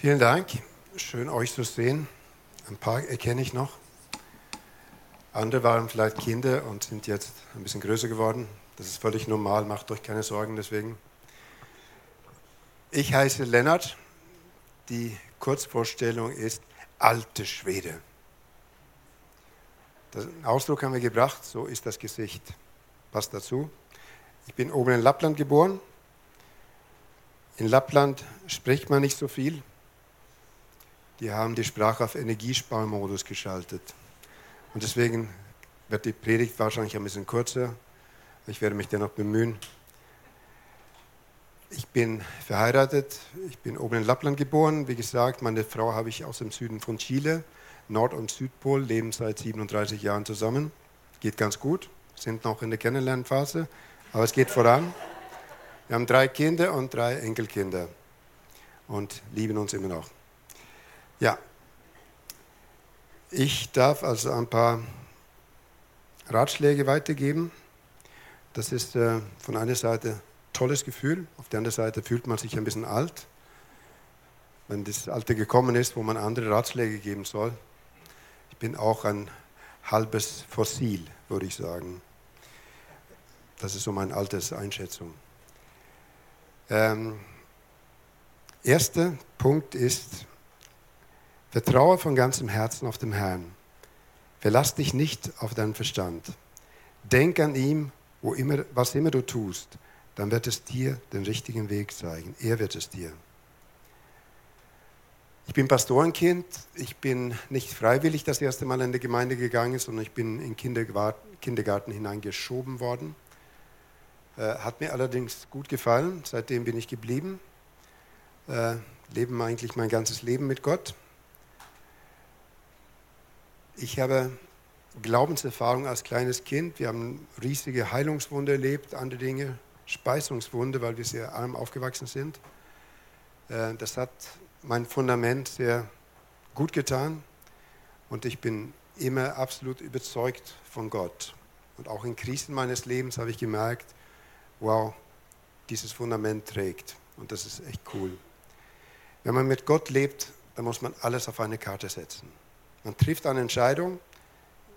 Vielen Dank. Schön euch zu sehen. Ein paar erkenne ich noch. Andere waren vielleicht Kinder und sind jetzt ein bisschen größer geworden. Das ist völlig normal, macht euch keine Sorgen deswegen. Ich heiße Lennart. Die Kurzvorstellung ist alte Schwede. Den Ausdruck haben wir gebracht, so ist das Gesicht. Passt dazu. Ich bin oben in Lappland geboren. In Lappland spricht man nicht so viel. Die haben die Sprache auf Energiesparmodus geschaltet. Und deswegen wird die Predigt wahrscheinlich ein bisschen kürzer. Ich werde mich dennoch bemühen. Ich bin verheiratet, ich bin oben in Lappland geboren. Wie gesagt, meine Frau habe ich aus dem Süden von Chile, Nord- und Südpol, leben seit 37 Jahren zusammen. Geht ganz gut, sind noch in der Kennenlernphase, aber es geht voran. Wir haben drei Kinder und drei Enkelkinder und lieben uns immer noch. Ja, ich darf also ein paar Ratschläge weitergeben. Das ist äh, von einer Seite tolles Gefühl, auf der anderen Seite fühlt man sich ein bisschen alt, wenn das Alter gekommen ist, wo man andere Ratschläge geben soll. Ich bin auch ein halbes Fossil, würde ich sagen. Das ist so meine Alterseinschätzung. Ähm, erster Punkt ist, vertraue von ganzem Herzen auf den Herrn. Verlass dich nicht auf deinen Verstand. Denk an ihm, wo immer, was immer du tust, dann wird es dir den richtigen Weg zeigen. Er wird es dir. Ich bin Pastorenkind. Ich bin nicht freiwillig das erste Mal in die Gemeinde gegangen, sondern ich bin in den Kindergarten hineingeschoben worden. Äh, hat mir allerdings gut gefallen. Seitdem bin ich geblieben. Äh, leben eigentlich mein ganzes Leben mit Gott. Ich habe Glaubenserfahrung als kleines Kind. Wir haben riesige Heilungswunder erlebt, andere Dinge, Speisungswunder, weil wir sehr arm aufgewachsen sind. Äh, das hat mein Fundament sehr gut getan und ich bin immer absolut überzeugt von Gott. Und auch in Krisen meines Lebens habe ich gemerkt, wow, dieses Fundament trägt und das ist echt cool. Wenn man mit Gott lebt, dann muss man alles auf eine Karte setzen. Man trifft eine Entscheidung,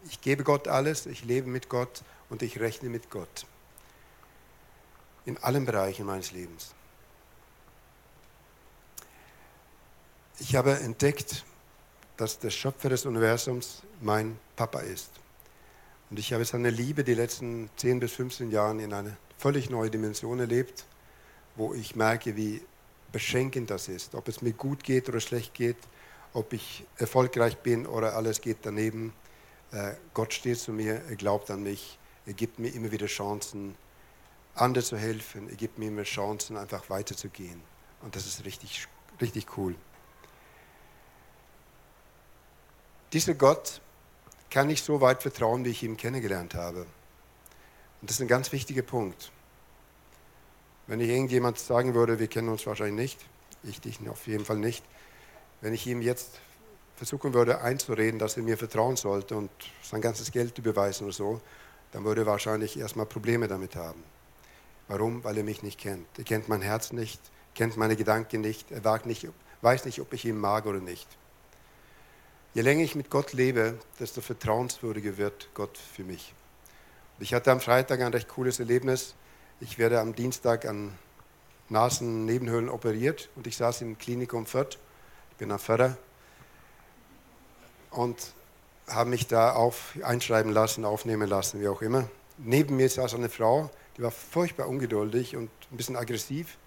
ich gebe Gott alles, ich lebe mit Gott und ich rechne mit Gott. In allen Bereichen meines Lebens. Ich habe entdeckt, dass der Schöpfer des Universums mein Papa ist. Und ich habe seine Liebe die letzten 10 bis 15 Jahre in eine völlig neue Dimension erlebt, wo ich merke, wie beschenkend das ist. Ob es mir gut geht oder schlecht geht, ob ich erfolgreich bin oder alles geht daneben. Äh, Gott steht zu mir, er glaubt an mich, er gibt mir immer wieder Chancen, anderen zu helfen, er gibt mir immer Chancen, einfach weiterzugehen. Und das ist richtig, richtig cool. Dieser Gott kann ich so weit vertrauen, wie ich ihn kennengelernt habe. Und das ist ein ganz wichtiger Punkt. Wenn ich irgendjemand sagen würde, wir kennen uns wahrscheinlich nicht, ich dich auf jeden Fall nicht, wenn ich ihm jetzt versuchen würde einzureden, dass er mir vertrauen sollte und sein ganzes Geld überweisen oder so, dann würde er wahrscheinlich erstmal Probleme damit haben. Warum? Weil er mich nicht kennt. Er kennt mein Herz nicht, kennt meine Gedanken nicht, er nicht, weiß nicht, ob ich ihn mag oder nicht. Je länger ich mit Gott lebe, desto vertrauenswürdiger wird Gott für mich. Ich hatte am Freitag ein recht cooles Erlebnis. Ich werde am Dienstag an Nasennebenhöhlen operiert und ich saß im Klinikum Fürth bin ein Pfarrer und habe mich da auf, einschreiben lassen, aufnehmen lassen, wie auch immer. Neben mir saß eine Frau, die war furchtbar ungeduldig und ein bisschen aggressiv.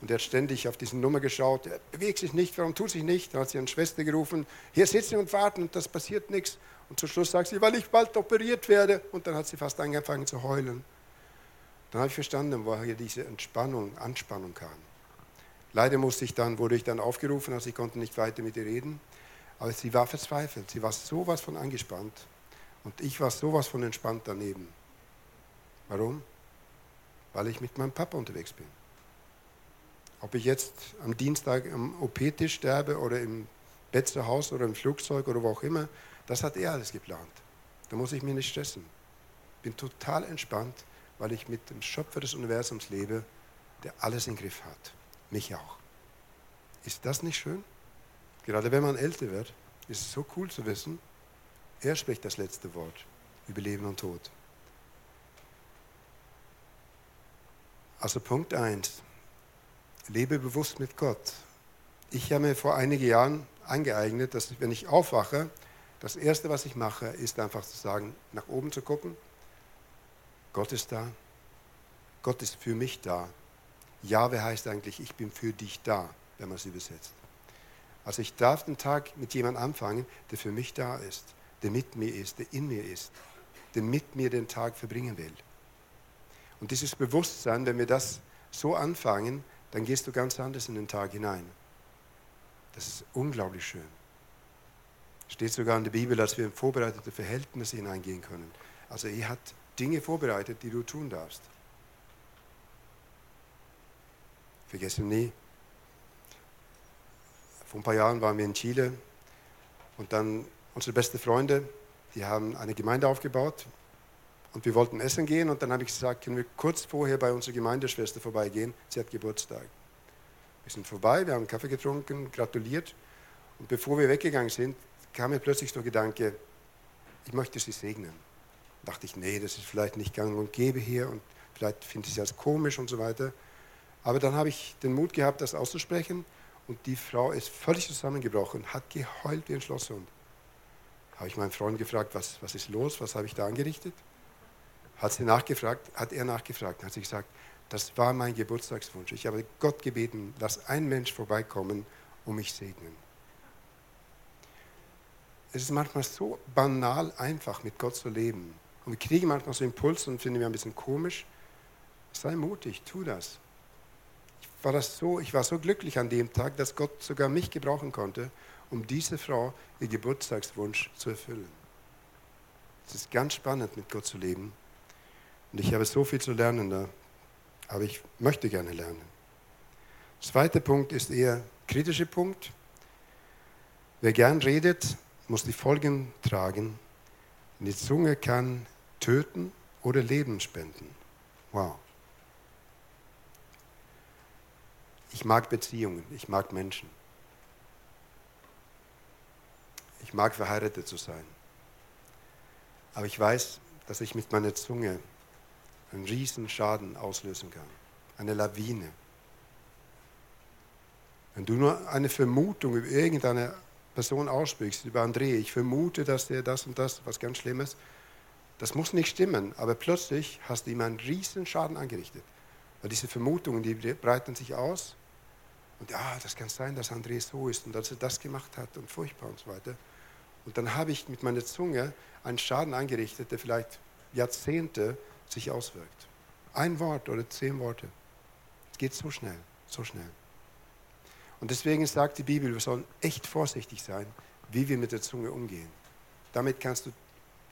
Und er hat ständig auf diese Nummer geschaut, er bewegt sich nicht, warum tut sich nicht? Dann hat sie eine Schwester gerufen, hier sitzen und warten und das passiert nichts. Und zum Schluss sagt sie, weil ich bald operiert werde. Und dann hat sie fast angefangen zu heulen. Dann habe ich verstanden, woher diese Entspannung, Anspannung kam. Leider musste ich dann, wurde ich dann aufgerufen, also ich konnte nicht weiter mit ihr reden. Aber sie war verzweifelt, sie war sowas von angespannt und ich war sowas von entspannt daneben. Warum? Weil ich mit meinem Papa unterwegs bin. Ob ich jetzt am Dienstag am OP-Tisch sterbe oder im Bett zu Hause oder im Flugzeug oder wo auch immer, das hat er alles geplant. Da muss ich mich nicht stressen. Ich Bin total entspannt, weil ich mit dem Schöpfer des Universums lebe, der alles im Griff hat. Mich auch. Ist das nicht schön? Gerade wenn man älter wird, ist es so cool zu wissen, er spricht das letzte Wort über Leben und Tod. Also Punkt 1. Lebe bewusst mit Gott. Ich habe mir vor einigen Jahren angeeignet, dass wenn ich aufwache, das Erste, was ich mache, ist einfach zu sagen, nach oben zu gucken. Gott ist da. Gott ist für mich da. Jahwe heißt eigentlich, ich bin für dich da, wenn man es übersetzt. Also ich darf den Tag mit jemandem anfangen, der für mich da ist, der mit mir ist, der in mir ist, der mit mir den Tag verbringen will. Und dieses Bewusstsein, wenn wir das so anfangen, dann gehst du ganz anders in den Tag hinein. Das ist unglaublich schön. Steht sogar in der Bibel, dass wir in vorbereitete Verhältnisse hineingehen können. Also er hat Dinge vorbereitet, die du tun darfst. Vergesse nie. Vor ein paar Jahren waren wir in Chile und dann unsere besten Freunde, die haben eine Gemeinde aufgebaut und wir wollten essen gehen und dann habe ich gesagt, können wir kurz vorher bei unserer Gemeindeschwester vorbeigehen, sie hat Geburtstag. Wir sind vorbei, wir haben Kaffee getrunken, gratuliert und bevor wir weggegangen sind, kam mir plötzlich der Gedanke, ich möchte sie segnen. Da dachte ich, nee, das ist vielleicht nicht gang und gäbe hier und vielleicht finde ich sie als komisch und so weiter. Aber dann habe ich den Mut gehabt, das auszusprechen und die Frau ist völlig zusammengebrochen, hat geheult wie ein Schlosshund. Habe ich meinen Freund gefragt, was, was ist los, was habe ich da angerichtet? Hat sie nachgefragt, hat er nachgefragt, hat sie gesagt, das war mein Geburtstagswunsch. Ich habe Gott gebeten, lass ein Mensch vorbeikommen und mich segnen. Es ist manchmal so banal einfach, mit Gott zu leben. Und wir kriegen manchmal so Impulse und finden wir ein bisschen komisch. Sei mutig, tu das. Ich war, das so, ich war so glücklich an dem Tag, dass Gott sogar mich gebrauchen konnte, um diese Frau ihr Geburtstagswunsch zu erfüllen. Es ist ganz spannend, mit Gott zu leben. Und ich habe so viel zu lernen da. Aber ich möchte gerne lernen. Zweiter Punkt ist eher kritischer Punkt. Wer gern redet, muss die Folgen tragen. Die Zunge kann töten oder Leben spenden. Wow. Ich mag Beziehungen, ich mag Menschen. Ich mag verheiratet zu sein. Aber ich weiß, dass ich mit meiner Zunge einen riesen Schaden auslösen kann. Eine Lawine. Wenn du nur eine Vermutung über irgendeine Person aussprichst, über André, ich vermute, dass der das und das, was ganz Schlimmes, das muss nicht stimmen, aber plötzlich hast du ihm einen riesen Schaden angerichtet. Weil diese Vermutungen, die breiten sich aus und ja, das kann sein, dass André so ist und dass er das gemacht hat und furchtbar und so weiter. Und dann habe ich mit meiner Zunge einen Schaden angerichtet, der vielleicht Jahrzehnte sich auswirkt. Ein Wort oder zehn Worte. Es geht so schnell, so schnell. Und deswegen sagt die Bibel, wir sollen echt vorsichtig sein, wie wir mit der Zunge umgehen. Damit kannst du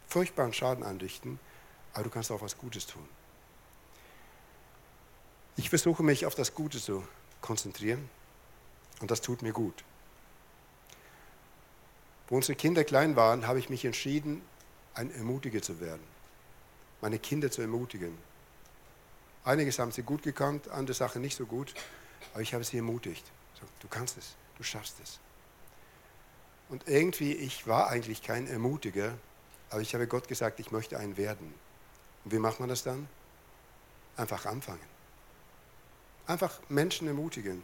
furchtbaren Schaden anrichten, aber du kannst auch was Gutes tun. Ich versuche mich auf das Gute zu konzentrieren und das tut mir gut. Wo unsere Kinder klein waren, habe ich mich entschieden, ein Ermutiger zu werden, meine Kinder zu ermutigen. Einiges haben sie gut gekannt, andere Sachen nicht so gut, aber ich habe sie ermutigt. Du kannst es, du schaffst es. Und irgendwie, ich war eigentlich kein Ermutiger, aber ich habe Gott gesagt, ich möchte einen werden. Und wie macht man das dann? Einfach anfangen. Einfach Menschen ermutigen.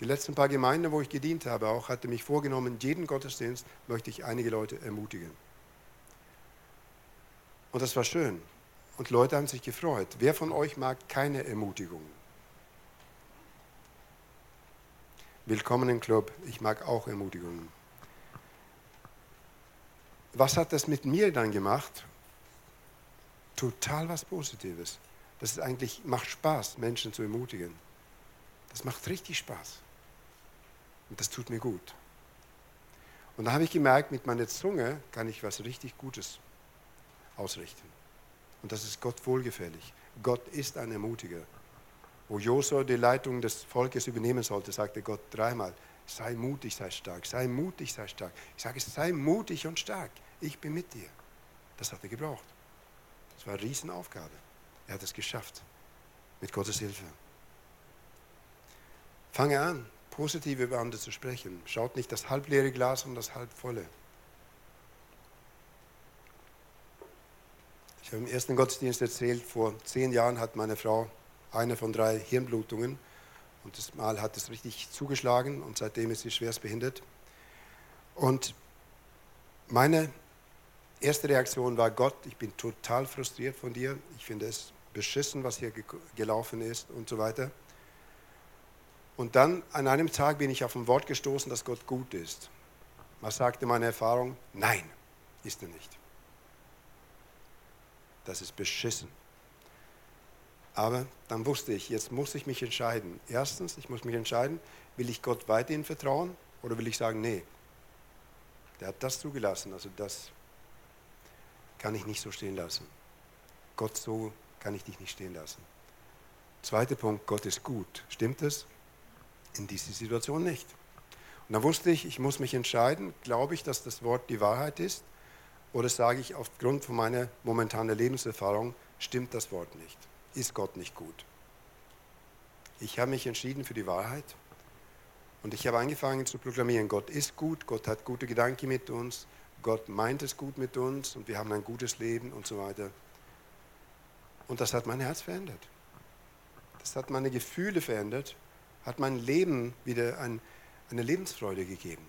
Die letzten paar Gemeinden, wo ich gedient habe, auch hatte mich vorgenommen, jeden Gottesdienst möchte ich einige Leute ermutigen. Und das war schön. Und Leute haben sich gefreut. Wer von euch mag keine Ermutigung? Willkommen im Club. Ich mag auch Ermutigungen. Was hat das mit mir dann gemacht? Total was Positives. Das ist eigentlich, macht Spaß, Menschen zu ermutigen. Das macht richtig Spaß. Und das tut mir gut. Und da habe ich gemerkt, mit meiner Zunge kann ich was richtig Gutes ausrichten. Und das ist Gott wohlgefällig. Gott ist ein Ermutiger. Wo Josua die Leitung des Volkes übernehmen sollte, sagte Gott dreimal, sei mutig, sei stark, sei mutig, sei stark. Ich sage, sei mutig und stark. Ich bin mit dir. Das hat er gebraucht. Das war eine Riesenaufgabe. Er hat es geschafft. Mit Gottes Hilfe. Fange an, positiv über andere zu sprechen. Schaut nicht das halbleere Glas, sondern das halbvolle. Ich habe im ersten Gottesdienst erzählt, vor zehn Jahren hat meine Frau eine von drei Hirnblutungen und das Mal hat es richtig zugeschlagen und seitdem ist sie schwerst behindert. Und meine erste Reaktion war, Gott, ich bin total frustriert von dir. Ich finde es beschissen, was hier gelaufen ist und so weiter. Und dann an einem Tag bin ich auf ein Wort gestoßen, dass Gott gut ist. Was sagte meine Erfahrung? Nein, ist er nicht. Das ist beschissen. Aber dann wusste ich, jetzt muss ich mich entscheiden. Erstens, ich muss mich entscheiden, will ich Gott weiterhin vertrauen oder will ich sagen, nee, der hat das zugelassen, also das kann ich nicht so stehen lassen. Gott so kann ich dich nicht stehen lassen. Zweiter Punkt, Gott ist gut. Stimmt es? In dieser Situation nicht. Und dann wusste ich, ich muss mich entscheiden, glaube ich, dass das Wort die Wahrheit ist oder sage ich aufgrund von meiner momentanen Lebenserfahrung, stimmt das Wort nicht ist Gott nicht gut. Ich habe mich entschieden für die Wahrheit und ich habe angefangen zu proklamieren, Gott ist gut, Gott hat gute Gedanken mit uns, Gott meint es gut mit uns und wir haben ein gutes Leben und so weiter. Und das hat mein Herz verändert. Das hat meine Gefühle verändert, hat mein Leben wieder ein, eine Lebensfreude gegeben.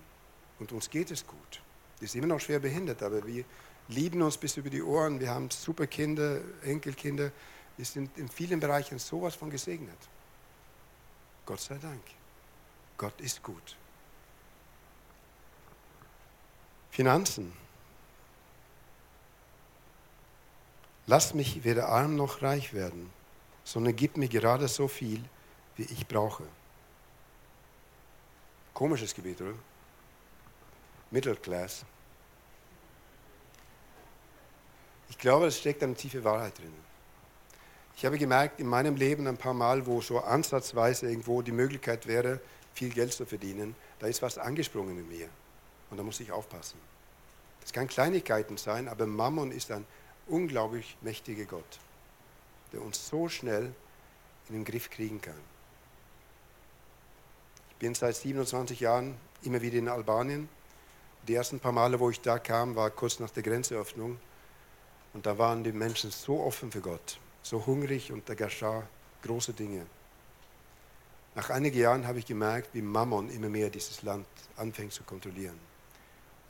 Und uns geht es gut. Die ist immer noch schwer behindert, aber wir lieben uns bis über die Ohren. Wir haben super Kinder, Enkelkinder. Wir sind in vielen Bereichen sowas von gesegnet. Gott sei Dank. Gott ist gut. Finanzen. Lass mich weder arm noch reich werden, sondern gib mir gerade so viel, wie ich brauche. Komisches Gebet, oder? Middle Class. Ich glaube, es steckt eine tiefe Wahrheit drin. Ich habe gemerkt in meinem Leben ein paar Mal, wo so ansatzweise irgendwo die Möglichkeit wäre, viel Geld zu verdienen, da ist was angesprungen in mir. Und da muss ich aufpassen. Das kann Kleinigkeiten sein, aber Mammon ist ein unglaublich mächtiger Gott, der uns so schnell in den Griff kriegen kann. Ich bin seit 27 Jahren immer wieder in Albanien. Die ersten paar Male, wo ich da kam, war kurz nach der Grenzöffnung. Und da waren die Menschen so offen für Gott so hungrig und da geschah große Dinge. Nach einigen Jahren habe ich gemerkt, wie Mammon immer mehr dieses Land anfängt zu kontrollieren.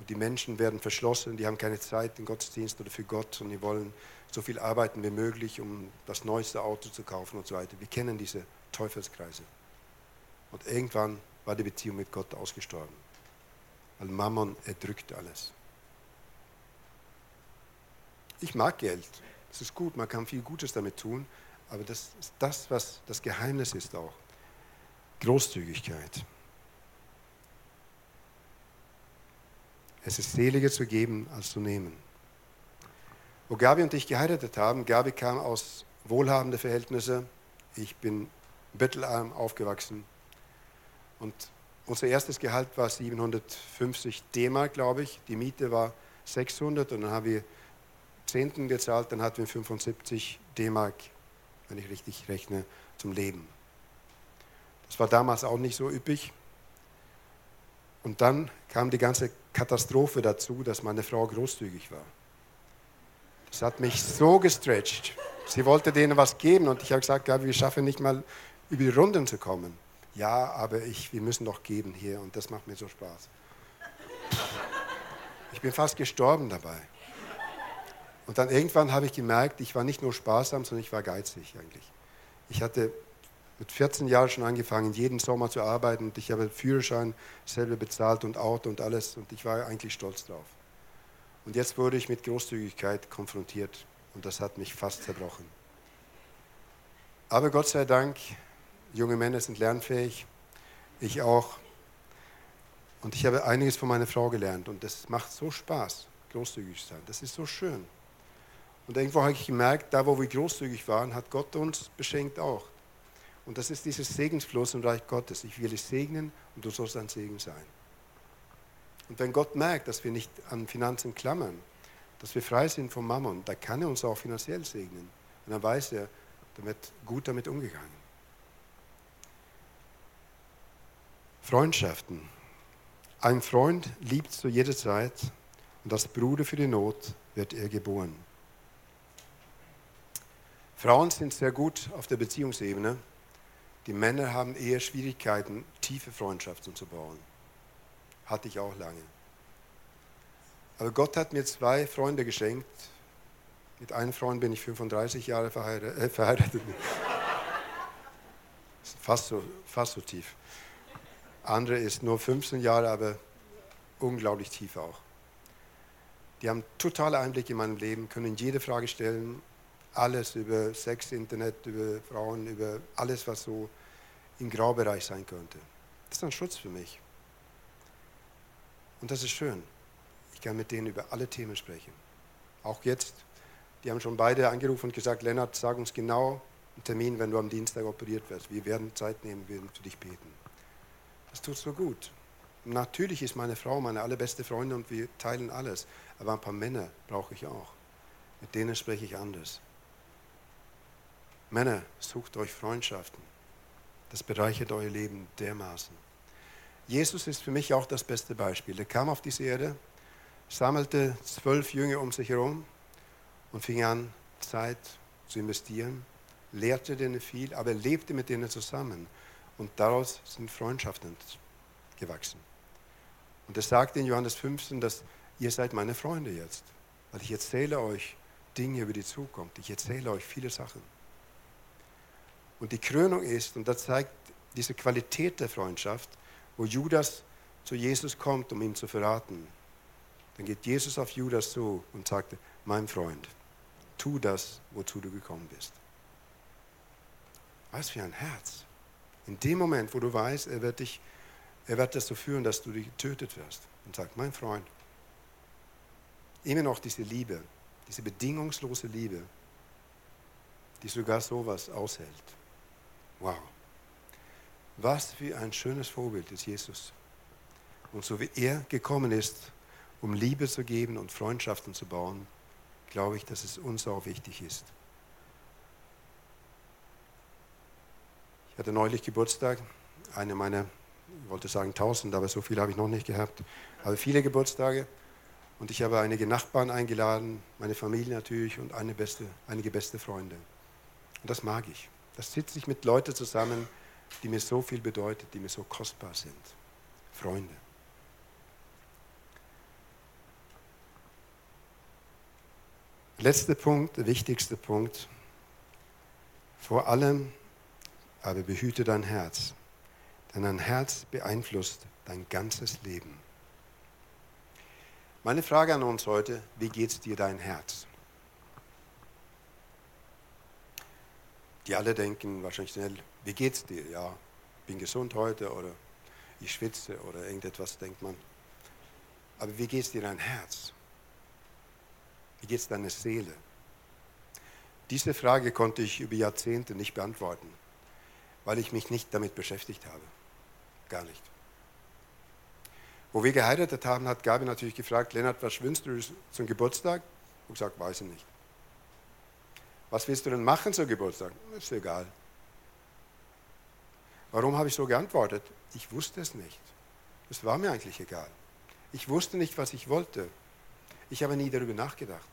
Und die Menschen werden verschlossen, die haben keine Zeit im Gottesdienst oder für Gott und die wollen so viel arbeiten wie möglich, um das neueste Auto zu kaufen und so weiter. Wir kennen diese Teufelskreise. Und irgendwann war die Beziehung mit Gott ausgestorben. Weil Mammon erdrückt alles. Ich mag Geld. Es ist gut, man kann viel Gutes damit tun, aber das ist das, was das Geheimnis ist auch. Großzügigkeit. Es ist seliger zu geben als zu nehmen. Wo Gabi und ich geheiratet haben, Gabi kam aus wohlhabenden Verhältnissen, ich bin bettelarm aufgewachsen und unser erstes Gehalt war 750 D-Mark, glaube ich. Die Miete war 600 und dann haben wir Zehnten gezahlt, dann hatten wir 75 D-Mark, wenn ich richtig rechne, zum Leben. Das war damals auch nicht so üppig. Und dann kam die ganze Katastrophe dazu, dass meine Frau großzügig war. Das hat mich so gestretched. Sie wollte denen was geben und ich habe gesagt, Gabi, wir schaffen nicht mal über die Runden zu kommen. Ja, aber ich, wir müssen doch geben hier und das macht mir so Spaß. Ich bin fast gestorben dabei. Und dann irgendwann habe ich gemerkt, ich war nicht nur sparsam, sondern ich war geizig eigentlich. Ich hatte mit 14 Jahren schon angefangen, jeden Sommer zu arbeiten und ich habe Führerschein selber bezahlt und Auto und alles und ich war eigentlich stolz drauf. Und jetzt wurde ich mit Großzügigkeit konfrontiert und das hat mich fast zerbrochen. Aber Gott sei Dank, junge Männer sind lernfähig, ich auch. Und ich habe einiges von meiner Frau gelernt und das macht so Spaß, großzügig zu sein. Das ist so schön. Und irgendwo habe ich gemerkt, da wo wir großzügig waren, hat Gott uns beschenkt auch. Und das ist dieses Segensfluss im Reich Gottes. Ich will dich segnen und du sollst ein Segen sein. Und wenn Gott merkt, dass wir nicht an Finanzen klammern, dass wir frei sind vom Mammon, da kann er uns auch finanziell segnen. Und dann weiß er, da wird gut damit umgegangen. Freundschaften. Ein Freund liebt zu jeder Zeit und als Bruder für die Not wird er geboren. Frauen sind sehr gut auf der Beziehungsebene. Die Männer haben eher Schwierigkeiten, tiefe Freundschaften zu bauen. Hatte ich auch lange. Aber Gott hat mir zwei Freunde geschenkt. Mit einem Freund bin ich 35 Jahre verheiratet. Äh, verheiratet. fast, so, fast so tief. Andere ist nur 15 Jahre, aber unglaublich tief auch. Die haben totale Einblicke in mein Leben, können jede Frage stellen, alles über Sex, Internet, über Frauen, über alles, was so im Graubereich sein könnte. Das ist ein Schutz für mich. Und das ist schön. Ich kann mit denen über alle Themen sprechen. Auch jetzt. Die haben schon beide angerufen und gesagt, Lennart, sag uns genau einen Termin, wenn du am Dienstag operiert wirst. Wir werden Zeit nehmen, wir werden für dich beten. Das tut so gut. Natürlich ist meine Frau meine allerbeste Freundin und wir teilen alles. Aber ein paar Männer brauche ich auch. Mit denen spreche ich anders. Männer, sucht euch Freundschaften. Das bereichert euer Leben dermaßen. Jesus ist für mich auch das beste Beispiel. Er kam auf diese Erde, sammelte zwölf Jünger um sich herum und fing an, Zeit zu investieren, lehrte denen viel, aber er lebte mit denen zusammen. Und daraus sind Freundschaften gewachsen. Und er sagte in Johannes 15, dass ihr seid meine Freunde jetzt, weil ich erzähle euch Dinge über die Zukunft. Ich erzähle euch viele Sachen. Und die Krönung ist, und das zeigt diese Qualität der Freundschaft, wo Judas zu Jesus kommt, um ihn zu verraten. Dann geht Jesus auf Judas zu und sagte, mein Freund, tu das, wozu du gekommen bist. Was für ein Herz. In dem Moment, wo du weißt, er wird dich, er wird dazu führen, dass du getötet wirst. Und sagt, mein Freund, immer noch diese Liebe, diese bedingungslose Liebe, die sogar sowas aushält. Wow. Was für ein schönes Vorbild ist Jesus. Und so wie er gekommen ist, um Liebe zu geben und Freundschaften zu bauen, glaube ich, dass es uns auch wichtig ist. Ich hatte neulich Geburtstag, eine meiner, ich wollte sagen tausend, aber so viele habe ich noch nicht gehabt, aber viele Geburtstage. Und ich habe einige Nachbarn eingeladen, meine Familie natürlich und eine beste, einige beste Freunde. Und das mag ich. Das sitze ich mit Leuten zusammen, die mir so viel bedeuten, die mir so kostbar sind. Freunde. Letzter Punkt, der wichtigste Punkt. Vor allem aber behüte dein Herz, denn dein Herz beeinflusst dein ganzes Leben. Meine Frage an uns heute, wie geht es dir dein Herz? Die alle denken wahrscheinlich schnell, wie geht's dir? Ja, bin gesund heute oder ich schwitze oder irgendetwas denkt man. Aber wie geht's dir dein Herz? Wie geht's deiner Seele? Diese Frage konnte ich über Jahrzehnte nicht beantworten, weil ich mich nicht damit beschäftigt habe. Gar nicht. Wo wir geheiratet haben, hat Gabi natürlich gefragt, Lennart, was wünschst du zum Geburtstag? Und gesagt, weiß ich nicht. Was willst du denn machen zum Geburtstag? Ist egal. Warum habe ich so geantwortet? Ich wusste es nicht. Es war mir eigentlich egal. Ich wusste nicht, was ich wollte. Ich habe nie darüber nachgedacht.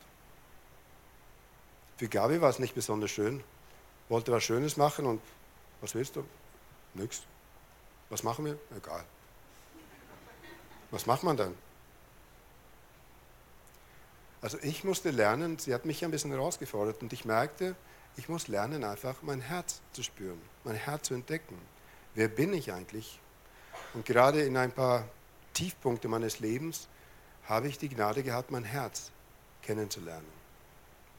Für Gabi war es nicht besonders schön. Wollte was Schönes machen und was willst du? Nix. Was machen wir? Egal. Was macht man dann? Also ich musste lernen, sie hat mich ein bisschen herausgefordert und ich merkte, ich muss lernen, einfach mein Herz zu spüren, mein Herz zu entdecken. Wer bin ich eigentlich? Und gerade in ein paar Tiefpunkte meines Lebens habe ich die Gnade gehabt, mein Herz kennenzulernen.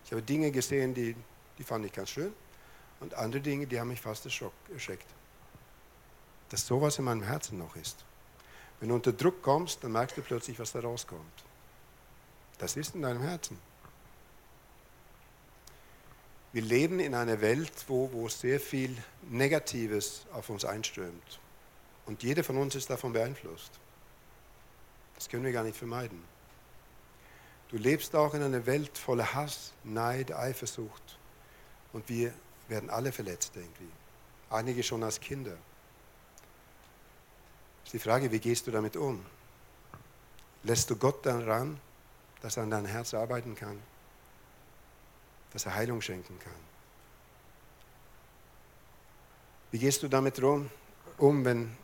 Ich habe Dinge gesehen, die, die fand ich ganz schön und andere Dinge, die haben mich fast erschreckt. Dass sowas in meinem Herzen noch ist. Wenn du unter Druck kommst, dann merkst du plötzlich, was da rauskommt. Das ist in deinem Herzen. Wir leben in einer Welt, wo, wo sehr viel Negatives auf uns einströmt. Und jeder von uns ist davon beeinflusst. Das können wir gar nicht vermeiden. Du lebst auch in einer Welt voller Hass, Neid, Eifersucht. Und wir werden alle verletzt irgendwie. Einige schon als Kinder. ist die Frage, wie gehst du damit um? Lässt du Gott dann ran, dass er an dein Herz arbeiten kann? Dass er Heilung schenken kann? Wie gehst du damit um, wenn,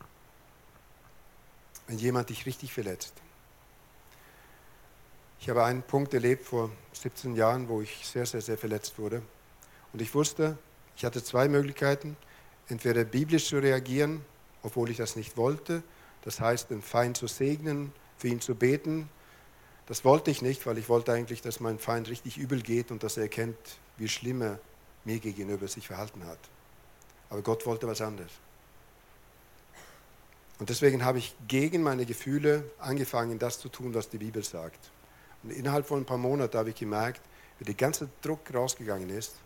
wenn jemand dich richtig verletzt? Ich habe einen Punkt erlebt vor 17 Jahren, wo ich sehr, sehr, sehr verletzt wurde. Und ich wusste, ich hatte zwei Möglichkeiten. Entweder biblisch zu reagieren, obwohl ich das nicht wollte. Das heißt, den Feind zu segnen, für ihn zu beten. Das wollte ich nicht, weil ich wollte eigentlich, dass mein Feind richtig übel geht und dass er erkennt, wie schlimm er mir gegenüber sich verhalten hat. Aber Gott wollte was anderes. Und deswegen habe ich gegen meine Gefühle angefangen, das zu tun, was die Bibel sagt. Und innerhalb von ein paar Monaten habe ich gemerkt, wie der ganze Druck rausgegangen ist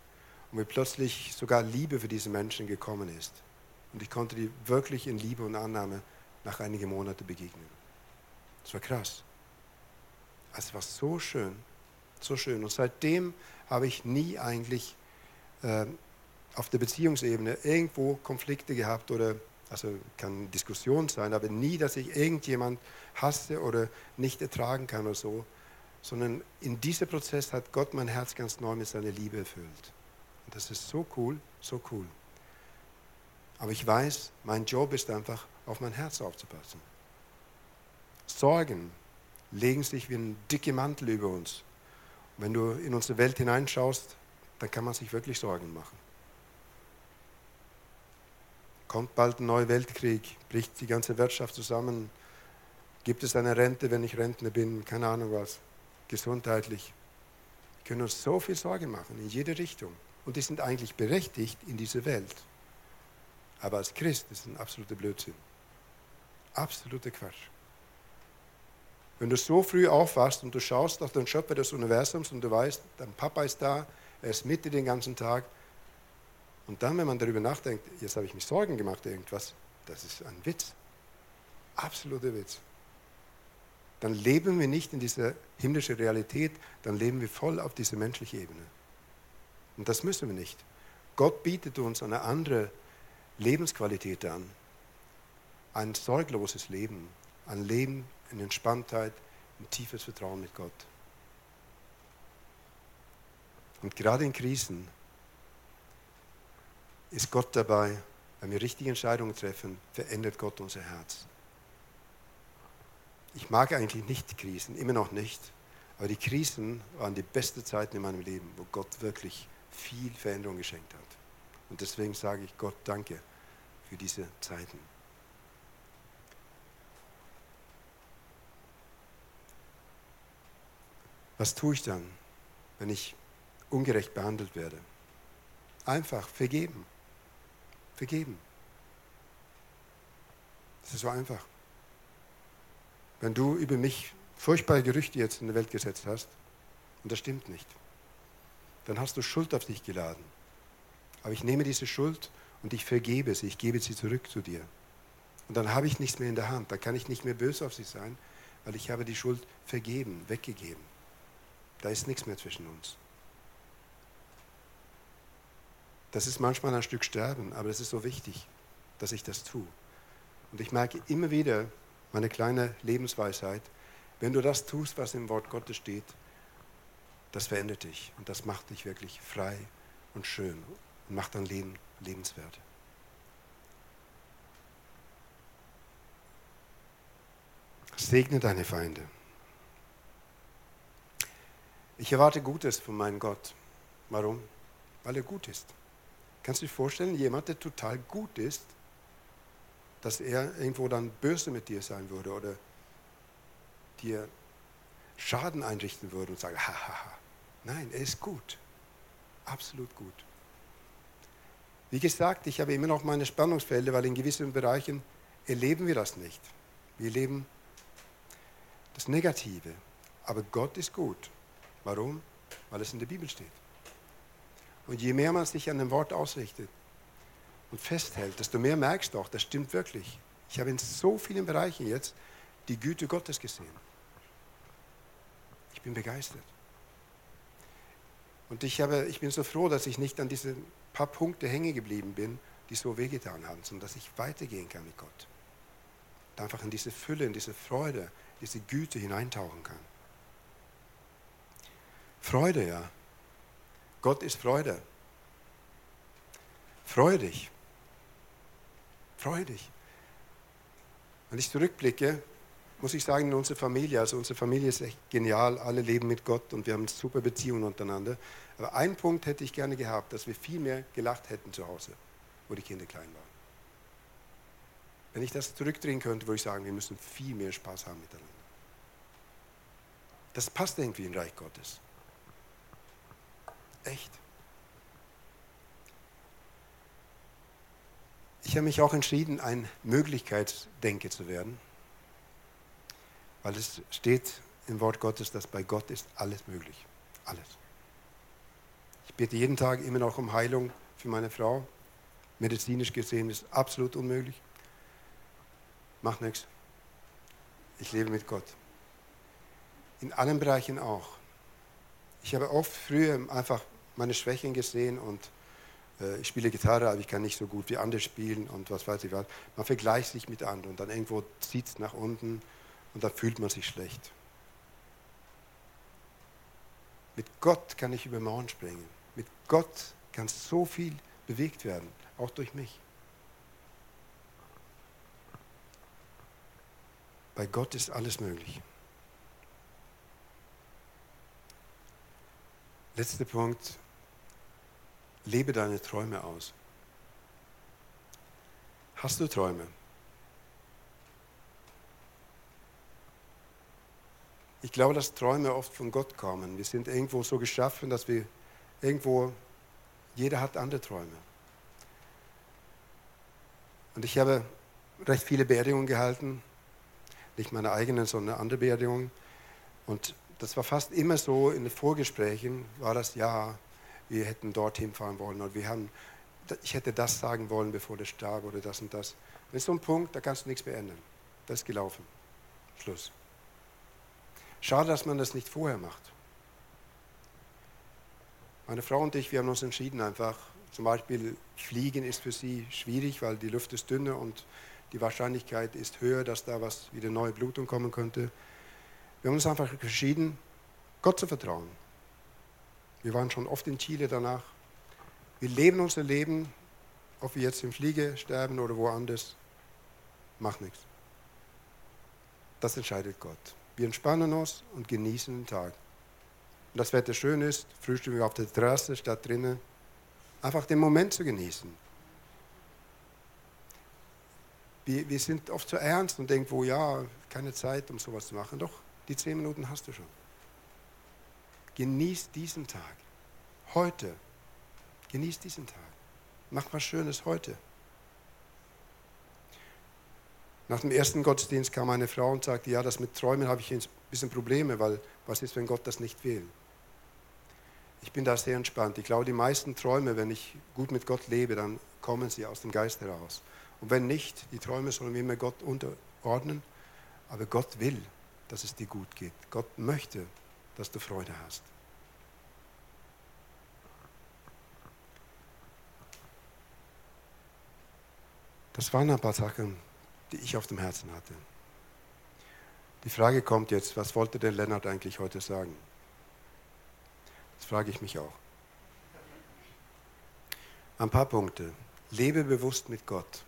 und wie plötzlich sogar Liebe für diese Menschen gekommen ist. Und ich konnte die wirklich in Liebe und Annahme nach einigen Monaten begegnen. Das war krass. Es war so schön, so schön. Und seitdem habe ich nie eigentlich äh, auf der Beziehungsebene irgendwo Konflikte gehabt oder, also kann Diskussion sein, aber nie, dass ich irgendjemand hasse oder nicht ertragen kann oder so, sondern in diesem Prozess hat Gott mein Herz ganz neu mit seiner Liebe erfüllt. Und das ist so cool, so cool. Aber ich weiß, mein Job ist einfach, auf mein Herz aufzupassen. Sorgen legen sich wie ein dicker Mantel über uns. Und wenn du in unsere Welt hineinschaust, dann kann man sich wirklich Sorgen machen. Kommt bald ein neuer Weltkrieg, bricht die ganze Wirtschaft zusammen, gibt es eine Rente, wenn ich Rentner bin, keine Ahnung was gesundheitlich. Wir können uns so viel Sorgen machen, in jede Richtung. Und die sind eigentlich berechtigt in dieser Welt. Aber als Christ ist es ein absoluter Blödsinn. Absoluter Quatsch. Wenn du so früh aufwachst und du schaust auf den Schöpfer des Universums und du weißt, dein Papa ist da, er ist mit dir den ganzen Tag. Und dann, wenn man darüber nachdenkt, jetzt habe ich mich Sorgen gemacht, irgendwas, das ist ein Witz. Absoluter Witz dann leben wir nicht in dieser himmlischen Realität, dann leben wir voll auf dieser menschlichen Ebene. Und das müssen wir nicht. Gott bietet uns eine andere Lebensqualität an. Ein sorgloses Leben, ein Leben in Entspanntheit, ein tiefes Vertrauen mit Gott. Und gerade in Krisen ist Gott dabei, wenn wir richtige Entscheidungen treffen, verändert Gott unser Herz. Ich mag eigentlich nicht Krisen, immer noch nicht. Aber die Krisen waren die besten Zeiten in meinem Leben, wo Gott wirklich viel Veränderung geschenkt hat. Und deswegen sage ich Gott danke für diese Zeiten. Was tue ich dann, wenn ich ungerecht behandelt werde? Einfach vergeben. Vergeben. Das ist so einfach. Wenn du über mich furchtbare Gerüchte jetzt in die Welt gesetzt hast, und das stimmt nicht, dann hast du Schuld auf dich geladen. Aber ich nehme diese Schuld und ich vergebe sie, ich gebe sie zurück zu dir. Und dann habe ich nichts mehr in der Hand, dann kann ich nicht mehr böse auf sie sein, weil ich habe die Schuld vergeben, weggegeben. Da ist nichts mehr zwischen uns. Das ist manchmal ein Stück Sterben, aber es ist so wichtig, dass ich das tue. Und ich merke immer wieder, meine kleine Lebensweisheit. Wenn du das tust, was im Wort Gottes steht, das verändert dich und das macht dich wirklich frei und schön und macht dein Leben lebenswert. Segne deine Feinde. Ich erwarte Gutes von meinem Gott. Warum? Weil er gut ist. Kannst du dir vorstellen, jemand, der total gut ist, dass er irgendwo dann böse mit dir sein würde oder dir Schaden einrichten würde und sagen, hahaha. Nein, er ist gut. Absolut gut. Wie gesagt, ich habe immer noch meine Spannungsfelder, weil in gewissen Bereichen erleben wir das nicht. Wir erleben das Negative. Aber Gott ist gut. Warum? Weil es in der Bibel steht. Und je mehr man sich an dem Wort ausrichtet, und festhält, desto mehr merkst du auch, das stimmt wirklich. Ich habe in so vielen Bereichen jetzt die Güte Gottes gesehen. Ich bin begeistert. Und ich, habe, ich bin so froh, dass ich nicht an diese paar Punkte hängen geblieben bin, die so wehgetan haben, sondern dass ich weitergehen kann mit Gott. einfach in diese Fülle, in diese Freude, diese Güte hineintauchen kann. Freude, ja. Gott ist Freude. Freu dich. Freu dich. Wenn ich zurückblicke, muss ich sagen, in unsere Familie, also unsere Familie ist echt genial, alle leben mit Gott und wir haben super Beziehungen untereinander. Aber einen Punkt hätte ich gerne gehabt, dass wir viel mehr gelacht hätten zu Hause, wo die Kinder klein waren. Wenn ich das zurückdrehen könnte, würde ich sagen, wir müssen viel mehr Spaß haben miteinander. Das passt irgendwie im Reich Gottes. Echt. Ich habe mich auch entschieden, ein Möglichkeitsdenke zu werden, weil es steht im Wort Gottes, dass bei Gott ist alles möglich. Alles. Ich bete jeden Tag immer noch um Heilung für meine Frau. Medizinisch gesehen ist absolut unmöglich. Macht nichts. Ich lebe mit Gott. In allen Bereichen auch. Ich habe oft früher einfach meine Schwächen gesehen und äh, ich spiele Gitarre, aber ich kann nicht so gut wie andere spielen und was weiß ich was. Man vergleicht sich mit anderen und dann irgendwo zieht es nach unten und dann fühlt man sich schlecht. Mit Gott kann ich über Mauern springen. Mit Gott kann so viel bewegt werden, auch durch mich. Bei Gott ist alles möglich. Letzter Punkt. Lebe deine Träume aus. Hast du Träume? Ich glaube, dass Träume oft von Gott kommen. Wir sind irgendwo so geschaffen, dass wir irgendwo, jeder hat andere Träume. Und ich habe recht viele Beerdigungen gehalten nicht meine eigenen, sondern andere Beerdigungen. Und das war fast immer so, in den Vorgesprächen war das, ja, wir hätten dorthin fahren wollen oder wir haben, ich hätte das sagen wollen, bevor der starb oder das und das. Das ist so ein Punkt, da kannst du nichts mehr ändern. Das ist gelaufen. Schluss. Schade, dass man das nicht vorher macht. Meine Frau und ich, wir haben uns entschieden, einfach zum Beispiel Fliegen ist für sie schwierig, weil die Luft ist dünner und die Wahrscheinlichkeit ist höher, dass da was wieder neue Blutung kommen könnte. Wir haben uns einfach entschieden, Gott zu vertrauen. Wir waren schon oft in Chile danach. Wir leben unser Leben, ob wir jetzt im Fliege sterben oder woanders, macht nichts. Das entscheidet Gott. Wir entspannen uns und genießen den Tag. Und das Wetter schön ist, frühstücken wir auf der Terrasse statt drinnen. Einfach den Moment zu genießen. Wir, wir sind oft so ernst und denken, wo ja, keine Zeit, um sowas zu machen. Doch, die zehn Minuten hast du schon. Genieß diesen Tag. Heute. Genieß diesen Tag. Mach was Schönes heute. Nach dem ersten Gottesdienst kam eine Frau und sagte, ja, das mit Träumen habe ich ein bisschen Probleme, weil was ist, wenn Gott das nicht will? Ich bin da sehr entspannt. Ich glaube, die meisten Träume, wenn ich gut mit Gott lebe, dann kommen sie aus dem Geist heraus. Und wenn nicht, die Träume sollen wir immer Gott unterordnen. Aber Gott will, dass es dir gut geht. Gott möchte, dass du Freude hast. Das waren ein paar Sachen, die ich auf dem Herzen hatte. Die Frage kommt jetzt, was wollte der Lennart eigentlich heute sagen? Das frage ich mich auch. Ein paar Punkte. Lebe bewusst mit Gott.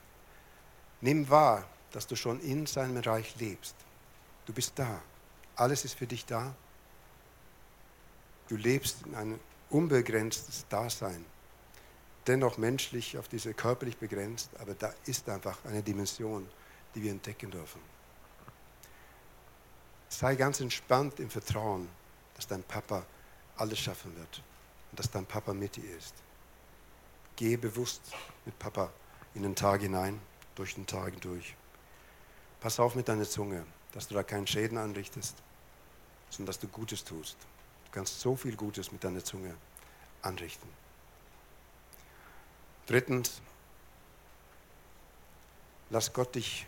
Nimm wahr, dass du schon in seinem Reich lebst. Du bist da. Alles ist für dich da. Du lebst in ein unbegrenztes Dasein. Dennoch menschlich, auf diese körperlich begrenzt, aber da ist einfach eine Dimension, die wir entdecken dürfen. Sei ganz entspannt im Vertrauen, dass dein Papa alles schaffen wird und dass dein Papa mit dir ist. Gehe bewusst mit Papa in den Tag hinein durch den Tag durch. Pass auf mit deiner Zunge, dass du da keinen Schäden anrichtest, sondern dass du Gutes tust. Du kannst so viel Gutes mit deiner Zunge anrichten. Drittens, lass Gott dich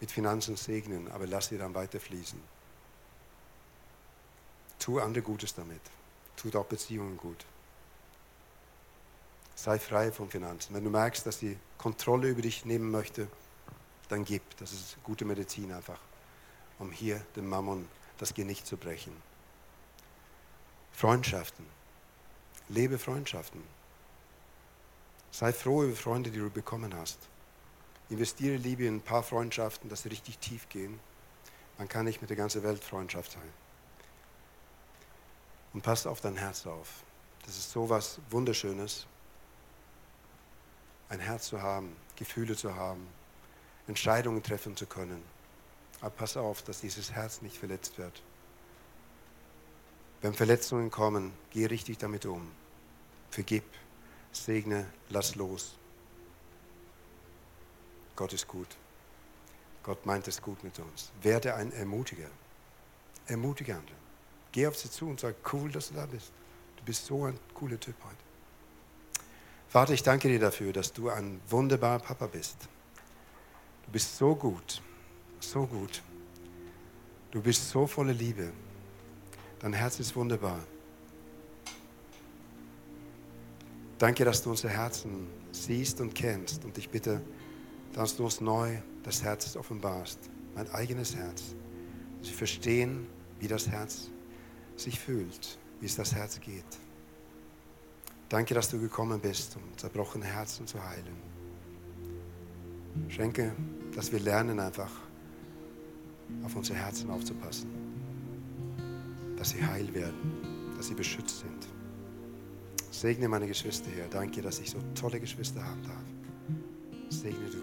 mit Finanzen segnen, aber lass sie dann weiter fließen. Tu andere Gutes damit. Tut auch Beziehungen gut. Sei frei von Finanzen. Wenn du merkst, dass die Kontrolle über dich nehmen möchte, dann gib. Das ist gute Medizin einfach, um hier dem Mammon das Genick zu brechen. Freundschaften. Lebe Freundschaften. Sei froh über Freunde, die du bekommen hast. Investiere Liebe in ein paar Freundschaften, dass sie richtig tief gehen. Man kann nicht mit der ganzen Welt Freundschaft sein. Und pass auf dein Herz auf. Das ist so was Wunderschönes, ein Herz zu haben, Gefühle zu haben, Entscheidungen treffen zu können. Aber pass auf, dass dieses Herz nicht verletzt wird. Wenn Verletzungen kommen, geh richtig damit um. Vergib, segne, lass los. Gott ist gut. Gott meint es gut mit uns. Werde ein Ermutiger. Ermutige andere. Geh auf sie zu und sag, cool, dass du da bist. Du bist so ein cooler Typ heute. Vater, ich danke dir dafür, dass du ein wunderbarer Papa bist. Du bist so gut, so gut. Du bist so voller Liebe. Dein Herz ist wunderbar. Danke, dass du unsere Herzen siehst und kennst. Und ich bitte, dass du uns neu das Herz offenbarst, mein eigenes Herz. Dass wir verstehen, wie das Herz sich fühlt, wie es das Herz geht. Danke, dass du gekommen bist, um zerbrochene Herzen zu heilen. Schenke, dass wir lernen einfach auf unsere Herzen aufzupassen, dass sie heil werden, dass sie beschützt sind. Segne meine Geschwister hier. Danke, dass ich so tolle Geschwister haben darf. Segne du